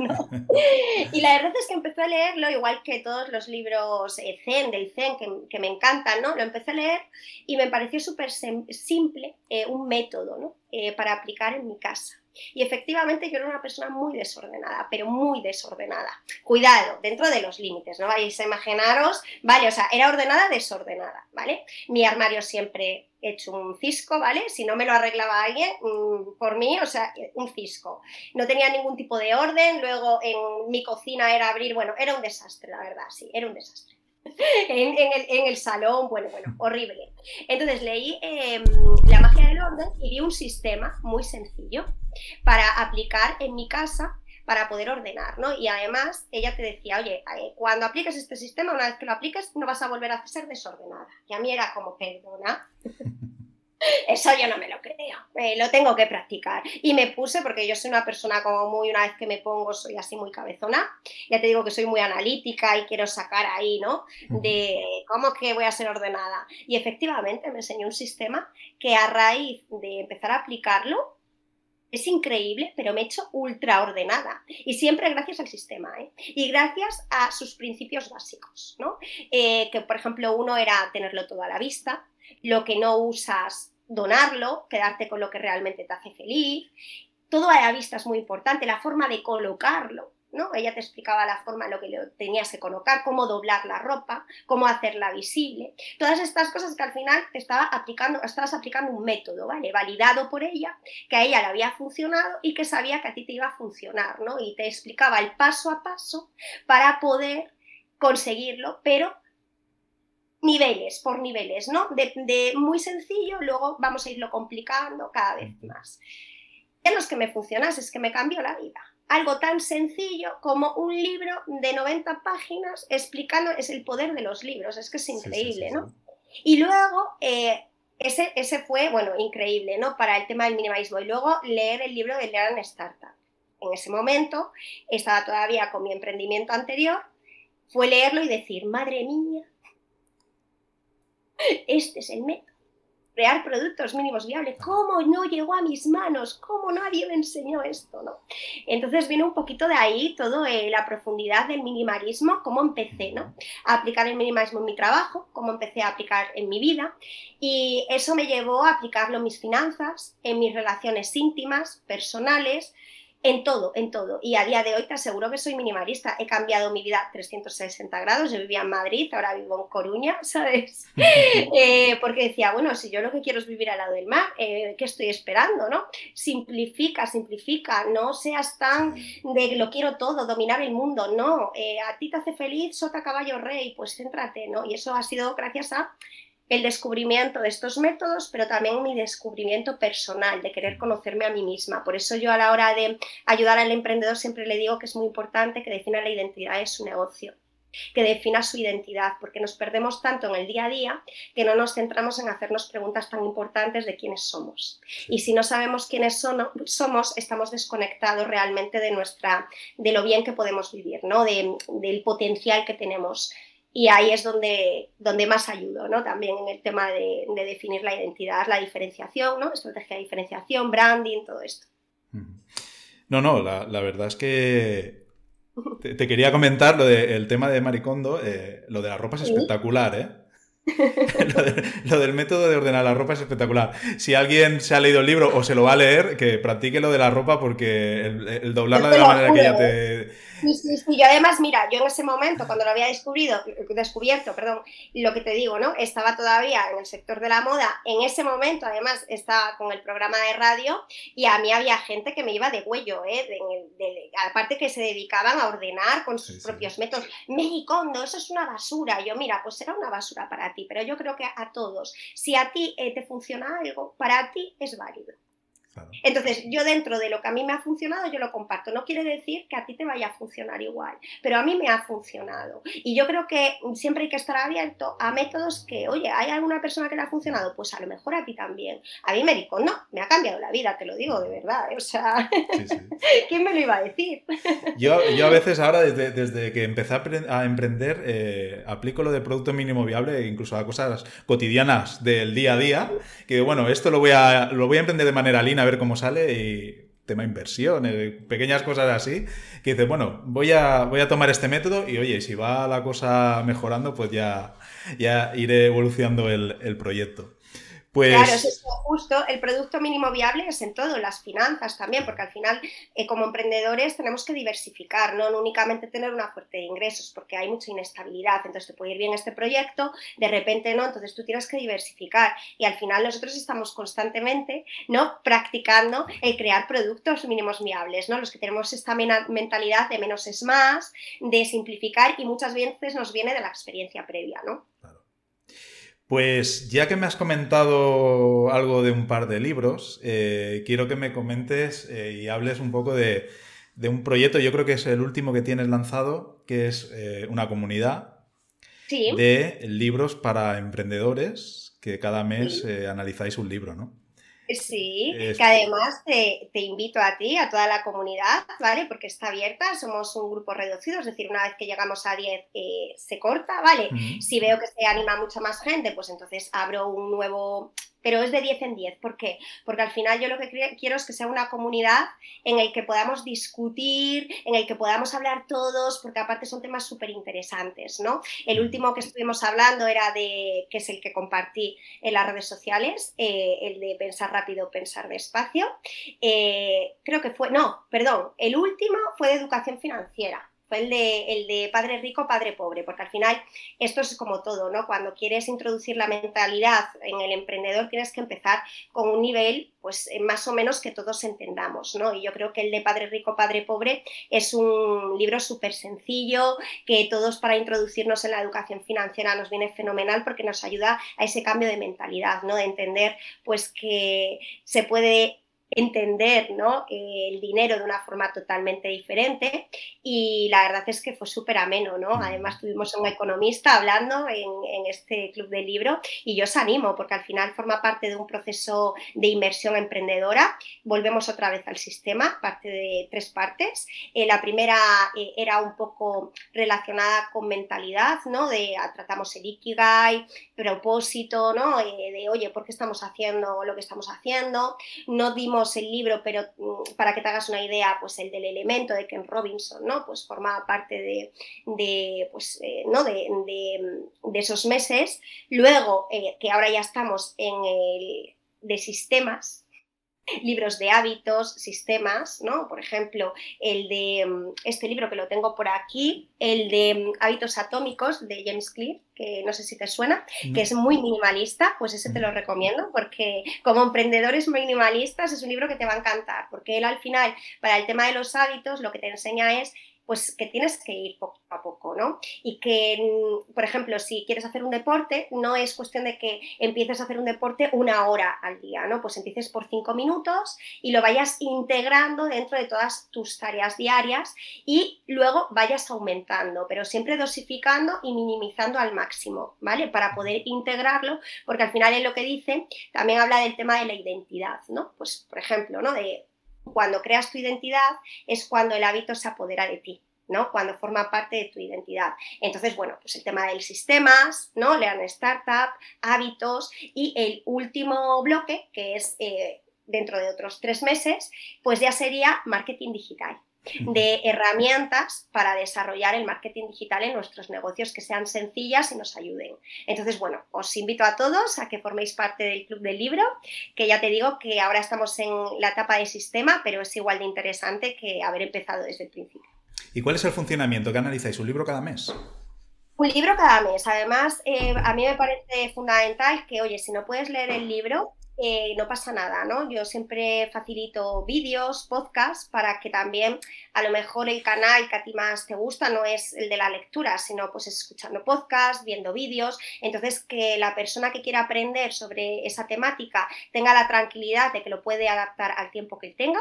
y la verdad es que empecé a leerlo, igual que todos los libros eh, Zen, del Zen, que, me encantan, ¿no? Lo empecé a leer y me pareció súper simple eh, un método, ¿no? Eh, para aplicar en mi casa. Y efectivamente yo era una persona muy desordenada, pero muy desordenada. Cuidado, dentro de los límites, no vais a imaginaros, vale, o sea, era ordenada, desordenada, ¿vale? Mi armario siempre hecho un cisco, ¿vale? Si no me lo arreglaba alguien, mm, por mí, o sea, un cisco. No tenía ningún tipo de orden, luego en mi cocina era abrir, bueno, era un desastre, la verdad, sí, era un desastre. en, el, salón, bueno, bueno, horrible. Entonces leí em, La magia del orden y vi un sistema muy sencillo para aplicar en mi casa para poder ordenar, ¿no? Y además ella te decía, oye, eh, cuando apliques este sistema, una vez que lo apliques, no vas a volver a ser desordenada. Y a mí era como, perdona. Eso yo no me lo creo, eh, lo tengo que practicar. Y me puse, porque yo soy una persona como muy, una vez que me pongo, soy así muy cabezona, ya te digo que soy muy analítica y quiero sacar ahí, ¿no? De cómo que voy a ser ordenada. Y efectivamente me enseñó un sistema que a raíz de empezar a aplicarlo, es increíble, pero me he hecho ultra ordenada. Y siempre gracias al sistema, ¿eh? Y gracias a sus principios básicos, ¿no? Eh, que, por ejemplo, uno era tenerlo todo a la vista, lo que no usas donarlo, quedarte con lo que realmente te hace feliz. Todo a la vista es muy importante, la forma de colocarlo. ¿No? Ella te explicaba la forma en lo que le tenías que colocar, cómo doblar la ropa, cómo hacerla visible. Todas estas cosas que al final te estaba aplicando, estabas aplicando un método, ¿vale? Validado por ella, que a ella le había funcionado y que sabía que a ti te iba a funcionar, ¿no? Y te explicaba el paso a paso para poder conseguirlo, pero niveles, por niveles, ¿no? De, muy sencillo, luego vamos a irlo complicando cada vez más. No es que me funcionase, es que me cambió la vida. Algo tan sencillo como un libro de 90 páginas explicando, es el poder de los libros, es que es increíble, ¿no? Y luego, eh, ese, ese fue, bueno, increíble, ¿no? Para el tema del minimalismo. Y luego leer el libro de Learn Startup. En ese momento estaba todavía con mi emprendimiento anterior, fue leerlo y decir, madre mía, este es el método. Crear productos mínimos viables. ¿Cómo no llegó a mis manos? ¿Cómo nadie me enseñó esto? ¿no? Entonces viene un poquito de ahí todo eh, la profundidad del minimalismo, cómo empecé ¿no? a aplicar el minimalismo en mi trabajo, cómo empecé a aplicar en mi vida. Y eso me llevó a aplicarlo en mis finanzas, en mis relaciones íntimas, personales, en todo, en todo. Y a día de hoy te aseguro que soy minimalista. He cambiado mi vida 360 grados. Yo vivía en Madrid, ahora vivo en Coruña, ¿sabes? Eh, porque decía, bueno, si yo lo que quiero es vivir al lado del mar, eh, ¿qué estoy esperando, no? Simplifica, simplifica. No seas tan de lo quiero todo, dominar el mundo. No, eh, a ti te hace feliz, sota caballo rey, pues céntrate, ¿no? Y eso ha sido gracias a el descubrimiento de estos métodos, pero también mi descubrimiento personal, de querer conocerme a mí misma. Por eso yo a la hora de ayudar al emprendedor siempre le digo que es muy importante que defina la identidad de su negocio que defina su identidad, porque nos perdemos tanto en el día a día que no nos centramos en hacernos preguntas tan importantes de quiénes somos. Y si no sabemos quiénes somos, estamos desconectados realmente de, nuestra, de lo bien que podemos vivir, ¿no? del potencial que tenemos y ahí es donde, donde más ayudo, ¿no? También en el tema de, definir la identidad, la diferenciación, ¿no? Estrategia de diferenciación, branding, todo esto. No, no, la, verdad es que te, quería comentar lo del tema de Maricondo, eh, lo de la ropa es espectacular, ¿eh? lo, del método de ordenar la ropa es espectacular. Si alguien se ha leído el libro o se lo va a leer, que practique lo de la ropa porque el, doblarla de la manera que ella te... Sí, sí, sí. Yo además, mira, yo en ese momento, cuando lo había descubierto, descubierto, perdón, lo que te digo, ¿no? Estaba todavía en el sector de la moda. En ese momento, además, estaba con el programa de radio y a mí había gente que me iba de huello, ¿eh? aparte que se dedicaban a ordenar con sus propios métodos. Mexicondo, eso es una basura. Yo, mira, pues era una basura para ti, pero yo creo que a todos, si a ti eh, te funciona algo, para ti es válido. Entonces, yo dentro de lo que a mí me ha funcionado, yo lo comparto. No quiere decir que a ti te vaya a funcionar igual, pero a mí me ha funcionado. Y yo creo que siempre hay que estar abierto a métodos que, oye, ¿hay alguna persona que le ha funcionado? Pues a lo mejor a ti también. A mí me dijo, no, me ha cambiado la vida, te lo digo de verdad. O sea, ¿quién me lo iba a decir? Yo, yo a veces ahora, desde, desde que empecé a, emprender, eh, aplico lo de producto mínimo viable, incluso a cosas cotidianas del día a día, que bueno, esto lo voy a, lo voy a emprender de manera lina a ver cómo sale y tema inversión, pequeñas cosas así, que dices, bueno, voy a, voy a tomar este método y oye, si va la cosa mejorando, pues ya, ya iré evolucionando el, el proyecto. Pues... Claro, es justo. El producto mínimo viable es en todo, las finanzas también, porque al final, eh, como emprendedores, tenemos que diversificar, ¿no? únicamente tener una fuerte de ingresos, porque hay mucha inestabilidad. Entonces, te puede ir bien este proyecto, de repente no, entonces tú tienes que diversificar. Y al final, nosotros estamos constantemente, ¿no? Practicando el crear productos mínimos viables, ¿no? Los que tenemos esta mentalidad de menos es más, de simplificar, y muchas veces nos viene de la experiencia previa, ¿no? Pues ya que me has comentado algo de un par de libros, eh, quiero que me comentes eh, y hables un poco de, un proyecto, yo creo que es el último que tienes lanzado, que es eh, una comunidad de libros para emprendedores, que cada mes analizáis un libro, ¿no? Sí, que además te, invito a ti, a toda la comunidad, ¿vale? Porque está abierta, somos un grupo reducido, es decir, una vez que llegamos a 10 eh, se corta, ¿vale? Si veo que se anima mucha más gente, pues entonces abro un nuevo pero es de 10 en 10. ¿Por qué? Porque al final yo lo que quiero es que sea una comunidad en el que podamos discutir, en el que podamos hablar todos, porque aparte son temas súper interesantes, ¿no? El mm. último que estuvimos hablando era de, que es el que compartí en las redes sociales, eh, el de pensar rápido, pensar despacio. Eh, creo que fue, no, perdón, el último fue de educación financiera el de, el de padre rico, padre pobre, porque al final esto es como todo, ¿no? Cuando quieres introducir la mentalidad en el emprendedor tienes que empezar con un nivel, pues eh, más o menos que todos entendamos, ¿no? Y yo creo que el de padre rico, padre pobre es un libro súper sencillo, que todos para introducirnos en la educación financiera nos viene fenomenal porque nos ayuda a ese cambio de mentalidad, ¿no? De entender, pues que se puede entender ¿no? el dinero de una forma totalmente diferente y la verdad es que fue súper ameno, ¿no? Además tuvimos a un economista hablando en, este club de libro y yo os animo porque al final forma parte de un proceso de inversión emprendedora. Volvemos otra vez al sistema, parte de tres partes. Eh, la primera eh, era un poco relacionada con mentalidad, ¿no? De ah, tratamos el Ikigai, propósito, ¿no? Eh, de oye, ¿por qué estamos haciendo lo que estamos haciendo? No dimos el libro, pero mm, para que te hagas una idea, pues el del elemento de Ken Robinson, ¿no? Pues formaba parte de, pues, eh, ¿no? De, esos meses. Luego, eh, que ahora ya estamos en el de sistemas, libros de hábitos, sistemas, ¿no? Por ejemplo, el de mm, este libro que lo tengo por aquí, el de mm, hábitos atómicos de James Clear, que no sé si te suena, que es muy minimalista, pues ese te lo recomiendo porque como emprendedores minimalistas es un libro que te va a encantar, porque él al final, para el tema de los hábitos, lo que te enseña es pues que tienes que ir poco a poco, ¿no? Y que, mm, por ejemplo, si quieres hacer un deporte, no es cuestión de que empieces a hacer un deporte una hora al día, ¿no? Pues empieces por cinco minutos y lo vayas integrando dentro de todas tus tareas diarias y luego vayas aumentando, pero siempre dosificando y minimizando al máximo, ¿vale? Para poder integrarlo, porque al final es lo que dice, también habla del tema de la identidad, ¿no? Pues, por ejemplo, ¿no? De cuando creas tu identidad es cuando el hábito se apodera de ti. ¿no? Cuando forma parte de tu identidad. Entonces, bueno, pues el tema del sistemas, ¿no? Lean Startup, hábitos y el último bloque, que es eh, dentro de otros tres meses, pues ya sería marketing digital de herramientas para desarrollar el marketing digital en nuestros negocios que sean sencillas y nos ayuden. Entonces, bueno, os invito a todos a que forméis parte del Club del Libro, que ya te digo que ahora estamos en la etapa de sistema, pero es igual de interesante que haber empezado desde el principio. ¿Y cuál es el funcionamiento que analizáis? ¿Un libro cada mes? Un libro cada mes. Además, eh, a mí me parece fundamental que, oye, si no puedes leer el libro, eh, no pasa nada, ¿no? Yo siempre facilito vídeos, podcasts, para que también a lo mejor el canal que a ti más te gusta no es el de la lectura, sino pues escuchando podcasts, viendo vídeos. Entonces, que la persona que quiera aprender sobre esa temática tenga la tranquilidad de que lo puede adaptar al tiempo que tenga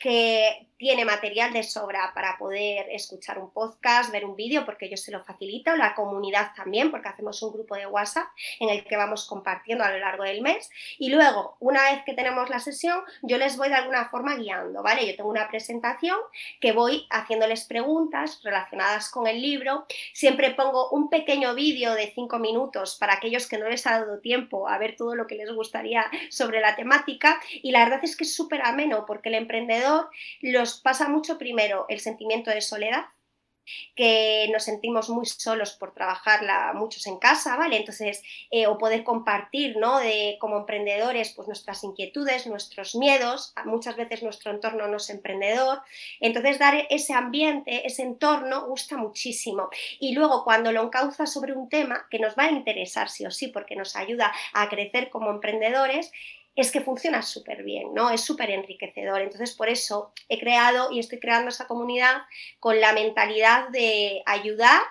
que tiene material de sobra para poder escuchar un podcast, ver un vídeo, porque yo se lo facilito, la comunidad también, porque hacemos un grupo de WhatsApp en el que vamos compartiendo a lo largo del mes. Y luego, una vez que tenemos la sesión, yo les voy de alguna forma guiando, ¿vale? Yo tengo una presentación que voy haciéndoles preguntas relacionadas con el libro. Siempre pongo un pequeño vídeo de cinco minutos para aquellos que no les ha dado tiempo a ver todo lo que les gustaría sobre la temática. Y la verdad es que es súper ameno porque el emprendedor los pasa mucho primero el sentimiento de soledad, que nos sentimos muy solos por trabajarla muchos en casa, ¿vale? Entonces, eh, o poder compartir, ¿no? De como emprendedores, pues nuestras inquietudes, nuestros miedos, muchas veces nuestro entorno no es emprendedor, entonces dar ese ambiente, ese entorno gusta muchísimo. Y luego cuando lo encauza sobre un tema que nos va a interesar sí o sí, porque nos ayuda a crecer como emprendedores, es que funciona súper bien, ¿no? Es súper enriquecedor. Entonces, por eso he creado y estoy creando esa comunidad con la mentalidad de ayudar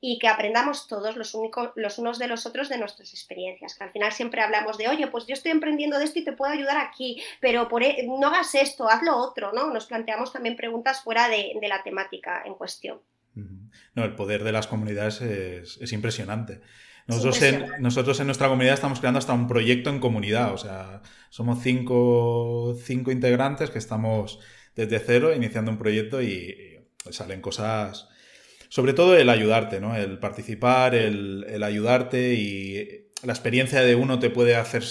y que aprendamos todos los, únicos, los unos de los otros de nuestras experiencias. Que al final siempre hablamos de, oye, pues yo estoy emprendiendo de esto y te puedo ayudar aquí, pero por, e, no hagas esto, haz lo otro, ¿no? Nos planteamos también preguntas fuera de, la temática en cuestión. No, el poder de las comunidades es, es impresionante. Nosotros en, nosotros en nuestra comunidad estamos creando hasta un proyecto en comunidad, o sea, somos cinco, integrantes que estamos desde cero iniciando un proyecto y, salen cosas, sobre todo el ayudarte, ¿no? El participar, el, ayudarte y la experiencia de uno te puede hacer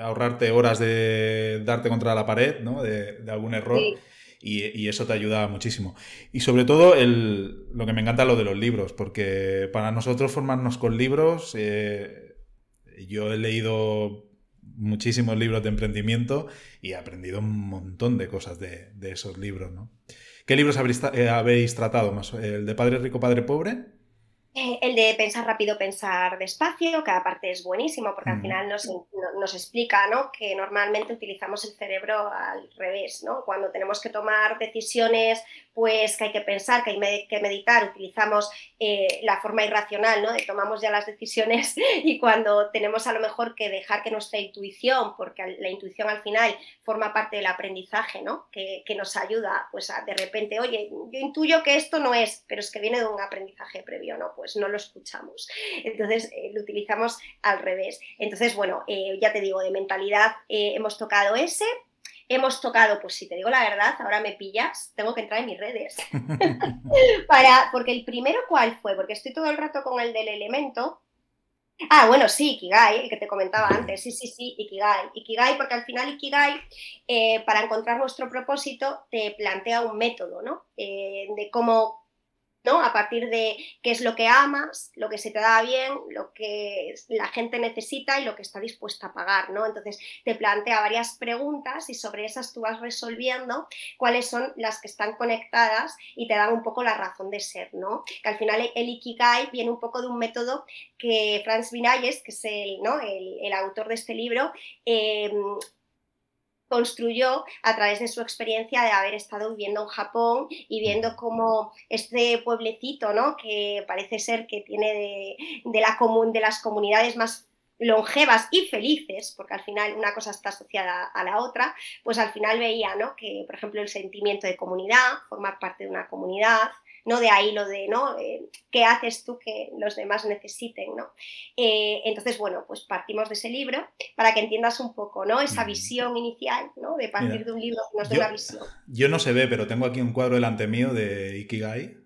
ahorrarte horas de darte contra la pared, ¿no? De, algún error. Y, eso te ayuda muchísimo. Y sobre todo, el, lo que me encanta lo de los libros, porque para nosotros formarnos con libros, eh, yo he leído muchísimos libros de emprendimiento y he aprendido un montón de cosas de, esos libros, ¿no? ¿Qué libros habéis, eh, habéis tratado más? ¿El de Padre Rico, Padre Pobre? Eh, el de pensar rápido, pensar despacio, cada parte es buenísimo porque al final nos, nos, explica ¿no? que normalmente utilizamos el cerebro al revés. ¿no? Cuando tenemos que tomar decisiones pues que hay que pensar, que hay que meditar, utilizamos eh, la forma irracional, ¿no? De tomamos ya las decisiones y cuando tenemos a lo mejor que dejar que nuestra intuición, porque la intuición al final forma parte del aprendizaje, ¿no? Que, nos ayuda, pues de repente, oye, yo intuyo que esto no es, pero es que viene de un aprendizaje previo, ¿no? Pues no lo escuchamos. Entonces eh, lo utilizamos al revés. Entonces, bueno, eh, ya te digo, de mentalidad hemos tocado ese, hemos tocado, pues si te digo la verdad, ahora me pillas, tengo que entrar en mis redes. Para, porque el primero, ¿cuál fue? Porque estoy todo el rato con el del elemento. Ah, bueno, sí, Ikigai, el que te comentaba antes, sí, sí, sí, Ikigai. Ikigai, porque al final Ikigai, eh, para encontrar nuestro propósito, te plantea un método, ¿no? Eh, de cómo ¿no? A partir de qué es lo que amas, lo que se te da bien, lo que la gente necesita y lo que está dispuesta a pagar, ¿no? Entonces te plantea varias preguntas y sobre esas tú vas resolviendo cuáles son las que están conectadas y te dan un poco la razón de ser, ¿no? Que al final el Ikigai viene un poco de un método que Franz Vinayes, que es el, ¿no? el, autor de este libro, eh, construyó a través de su experiencia de haber estado viviendo en Japón y viendo cómo este pueblecito, ¿no? que parece ser que tiene de, la de las comunidades más longevas y felices, porque al final una cosa está asociada a la otra, pues al final veía ¿no? que, por ejemplo, el sentimiento de comunidad, formar parte de una comunidad, ¿no? De ahí lo de, ¿no? Eh, ¿Qué haces tú que los demás necesiten, ¿no? Eh, entonces, bueno, pues partimos de ese libro para que entiendas un poco, ¿no? Esa visión inicial, ¿no? De partir de un libro que nos dé una visión. Yo no se ve, pero tengo aquí un cuadro delante mío de Ikigai.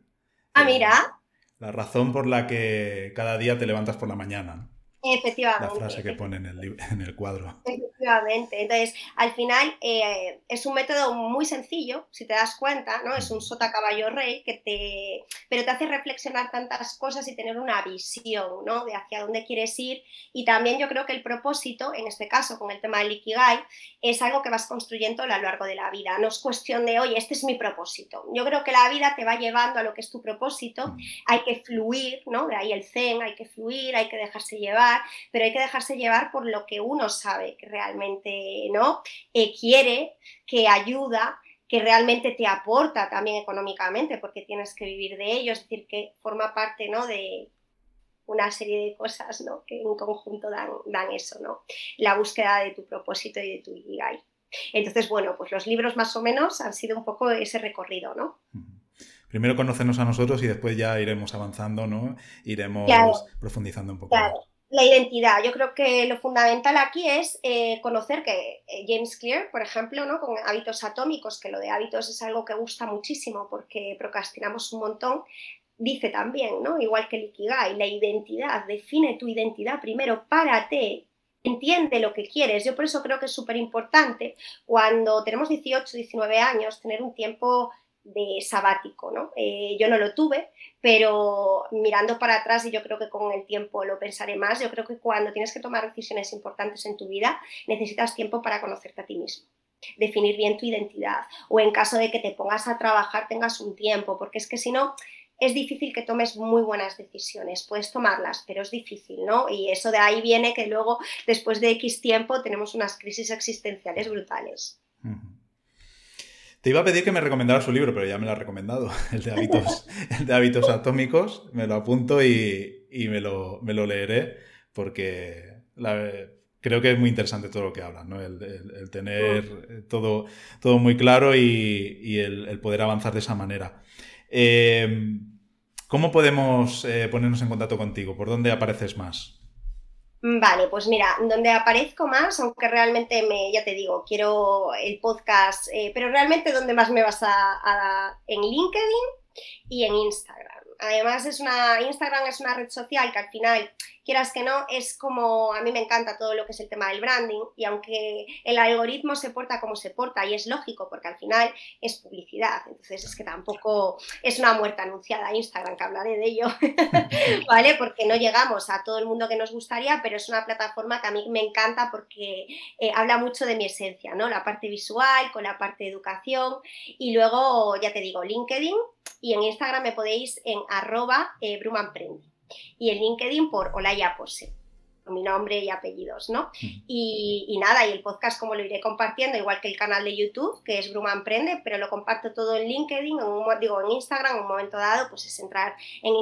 Ah, mira. La razón por la que cada día te levantas por la mañana. Efectivamente. La frase que pone en el, en el cuadro. Efectivamente. Entonces, al final eh, es un método muy sencillo, si te das cuenta, ¿no? Es un sota caballo rey que te. pero te hace reflexionar tantas cosas y tener una visión, ¿no? De hacia dónde quieres ir. Y también yo creo que el propósito, en este caso, con el tema del Ikigai, es algo que vas construyendo a lo largo de la vida. No es cuestión de, oye, este es mi propósito. Yo creo que la vida te va llevando a lo que es tu propósito. Hay que fluir, ¿no? De ahí el zen, hay que fluir, hay que dejarse llevar pero hay que dejarse llevar por lo que uno sabe que realmente ¿no? Eh, quiere, que ayuda, que realmente te aporta también económicamente, porque tienes que vivir de ello, es decir, que forma parte ¿no? de una serie de cosas ¿no? que en conjunto dan, dan eso, ¿no? la búsqueda de tu propósito y de tu Ikigai. Entonces, bueno, pues los libros más o menos han sido un poco ese recorrido, ¿no? Primero conocernos a nosotros y después ya iremos avanzando, ¿no? Iremos profundizando un poco. Claro la identidad. Yo creo que lo fundamental aquí es eh, conocer que eh, James Clear, por ejemplo, ¿no? con hábitos atómicos, que lo de hábitos es algo que gusta muchísimo porque procrastinamos un montón, dice también, ¿no? igual que el Ikigai, la identidad, define tu identidad primero, párate, entiende lo que quieres. Yo por eso creo que es súper importante cuando tenemos 18, 19 años, tener un tiempo de sabático, ¿no? Eh, yo no lo tuve, pero mirando para atrás, y yo creo que con el tiempo lo pensaré más, yo creo que cuando tienes que tomar decisiones importantes en tu vida, necesitas tiempo para conocerte a ti mismo definir bien tu identidad o en caso de que te pongas a trabajar tengas un tiempo, porque es que si no es difícil que tomes muy buenas decisiones, puedes tomarlas, pero es difícil, ¿no? Y eso de ahí viene que luego, después de X tiempo, tenemos unas crisis existenciales brutales. Te iba a pedir que me recomendara su libro, pero ya me lo ha recomendado, el de hábitos, el de hábitos atómicos. Me lo apunto y, me, lo, leeré porque creo que es muy interesante todo lo que hablan, ¿no? el, tener todo, todo muy claro y, el, poder avanzar de esa manera. Eh, ¿Cómo podemos eh, ponernos en contacto contigo? ¿Por dónde apareces más? Vale, pues mira, donde aparezco más, aunque realmente me, ya te digo, quiero el podcast, eh, pero realmente donde más me vas a, a, en LinkedIn y en Instagram. Además es una, Instagram es una red social que al final, quieras que no, es como, a mí me encanta todo lo que es el tema del branding y aunque el algoritmo se porta como se porta y es lógico porque al final es publicidad, entonces es que tampoco es una muerte anunciada Instagram, que hablaré de ello, ¿vale? Porque no llegamos a todo el mundo que nos gustaría, pero es una plataforma que a mí me encanta porque eh, habla mucho de mi esencia, ¿no? La parte visual con la parte de educación y luego, ya te digo, LinkedIn y en Instagram me podéis en arroba eh, y en LinkedIn por Olaya Pose mi nombre y apellidos, ¿no? Y, nada, y el podcast como lo iré compartiendo, igual que el canal de YouTube, que es Bruma Emprende, pero lo comparto todo en LinkedIn, en un, digo, en Instagram, en un momento dado, pues es entrar en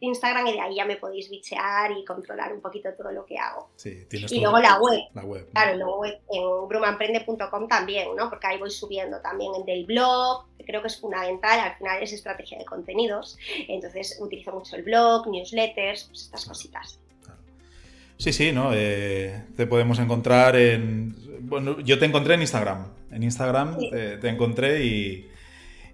Instagram y de ahí ya me podéis bichear y controlar un poquito todo lo que hago. Sí, tienes y luego la web, la web. Claro, la web en brumaemprende.com también, ¿no? Porque ahí voy subiendo también el del blog, creo que es fundamental, al final es estrategia de contenidos, entonces utilizo mucho el blog, newsletters, pues estas cositas. Sí, sí, ¿no? Eh, te podemos encontrar en... Bueno, yo te encontré en Instagram. En Instagram te, encontré y,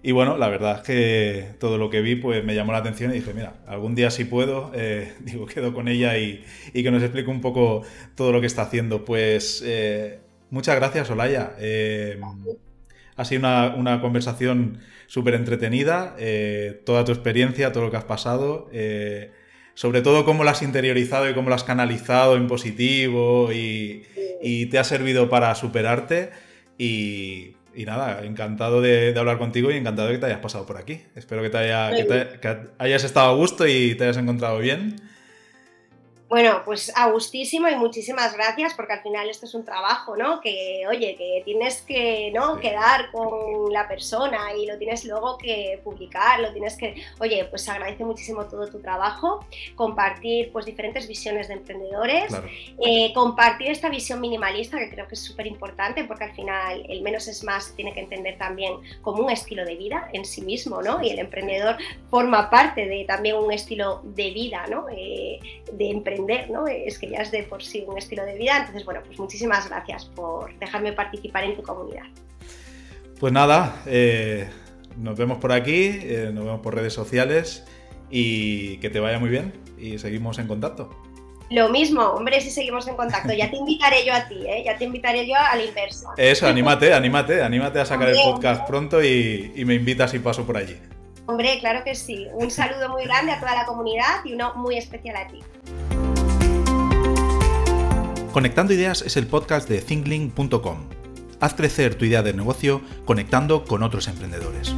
y, bueno, la verdad es que todo lo que vi pues me llamó la atención y dije, mira, algún día si puedo, eh, digo, quedo con ella y, y, que nos explique un poco todo lo que está haciendo. Pues eh, muchas gracias, Olaya. Ha sido una, una conversación súper entretenida, toda tu experiencia, todo lo que has pasado sobre todo cómo lo has interiorizado y cómo lo has canalizado en positivo y, te ha servido para superarte. Y, nada, encantado de, hablar contigo y encantado de que te hayas pasado por aquí. Espero que, te haya, que hayas estado a gusto y te hayas encontrado bien. Bueno, pues a gustísimo y muchísimas gracias porque al final esto es un trabajo, ¿no? Que, oye, que tienes que, ¿no? Quedar con la persona y lo tienes luego que publicar, lo tienes que, oye, pues agradece muchísimo todo tu trabajo, compartir pues diferentes visiones de emprendedores, eh, compartir esta visión minimalista que creo que es súper importante porque al final el menos es más tiene que entender también como un estilo de vida en sí mismo, ¿no? Y el emprendedor forma parte de también un estilo de vida, ¿no? Eh, de emprendedor ¿no? Es que ya es de por sí un estilo de vida. Entonces, bueno, pues muchísimas gracias por dejarme participar en tu comunidad. Pues nada, eh, nos vemos por aquí, eh, nos vemos por redes sociales y que te vaya muy bien y seguimos en contacto. Lo mismo, hombre, si seguimos en contacto. Ya te invitaré yo a ti, ¿eh? Ya te invitaré yo al inverso. Eso, anímate, anímate, anímate a sacar el podcast pronto y, y me invitas y paso por allí. Hombre, claro que sí. Un saludo muy grande a toda la comunidad y uno muy especial a ti. Conectando Ideas es el podcast de thinklink.com. Haz crecer tu idea de negocio conectando con otros emprendedores.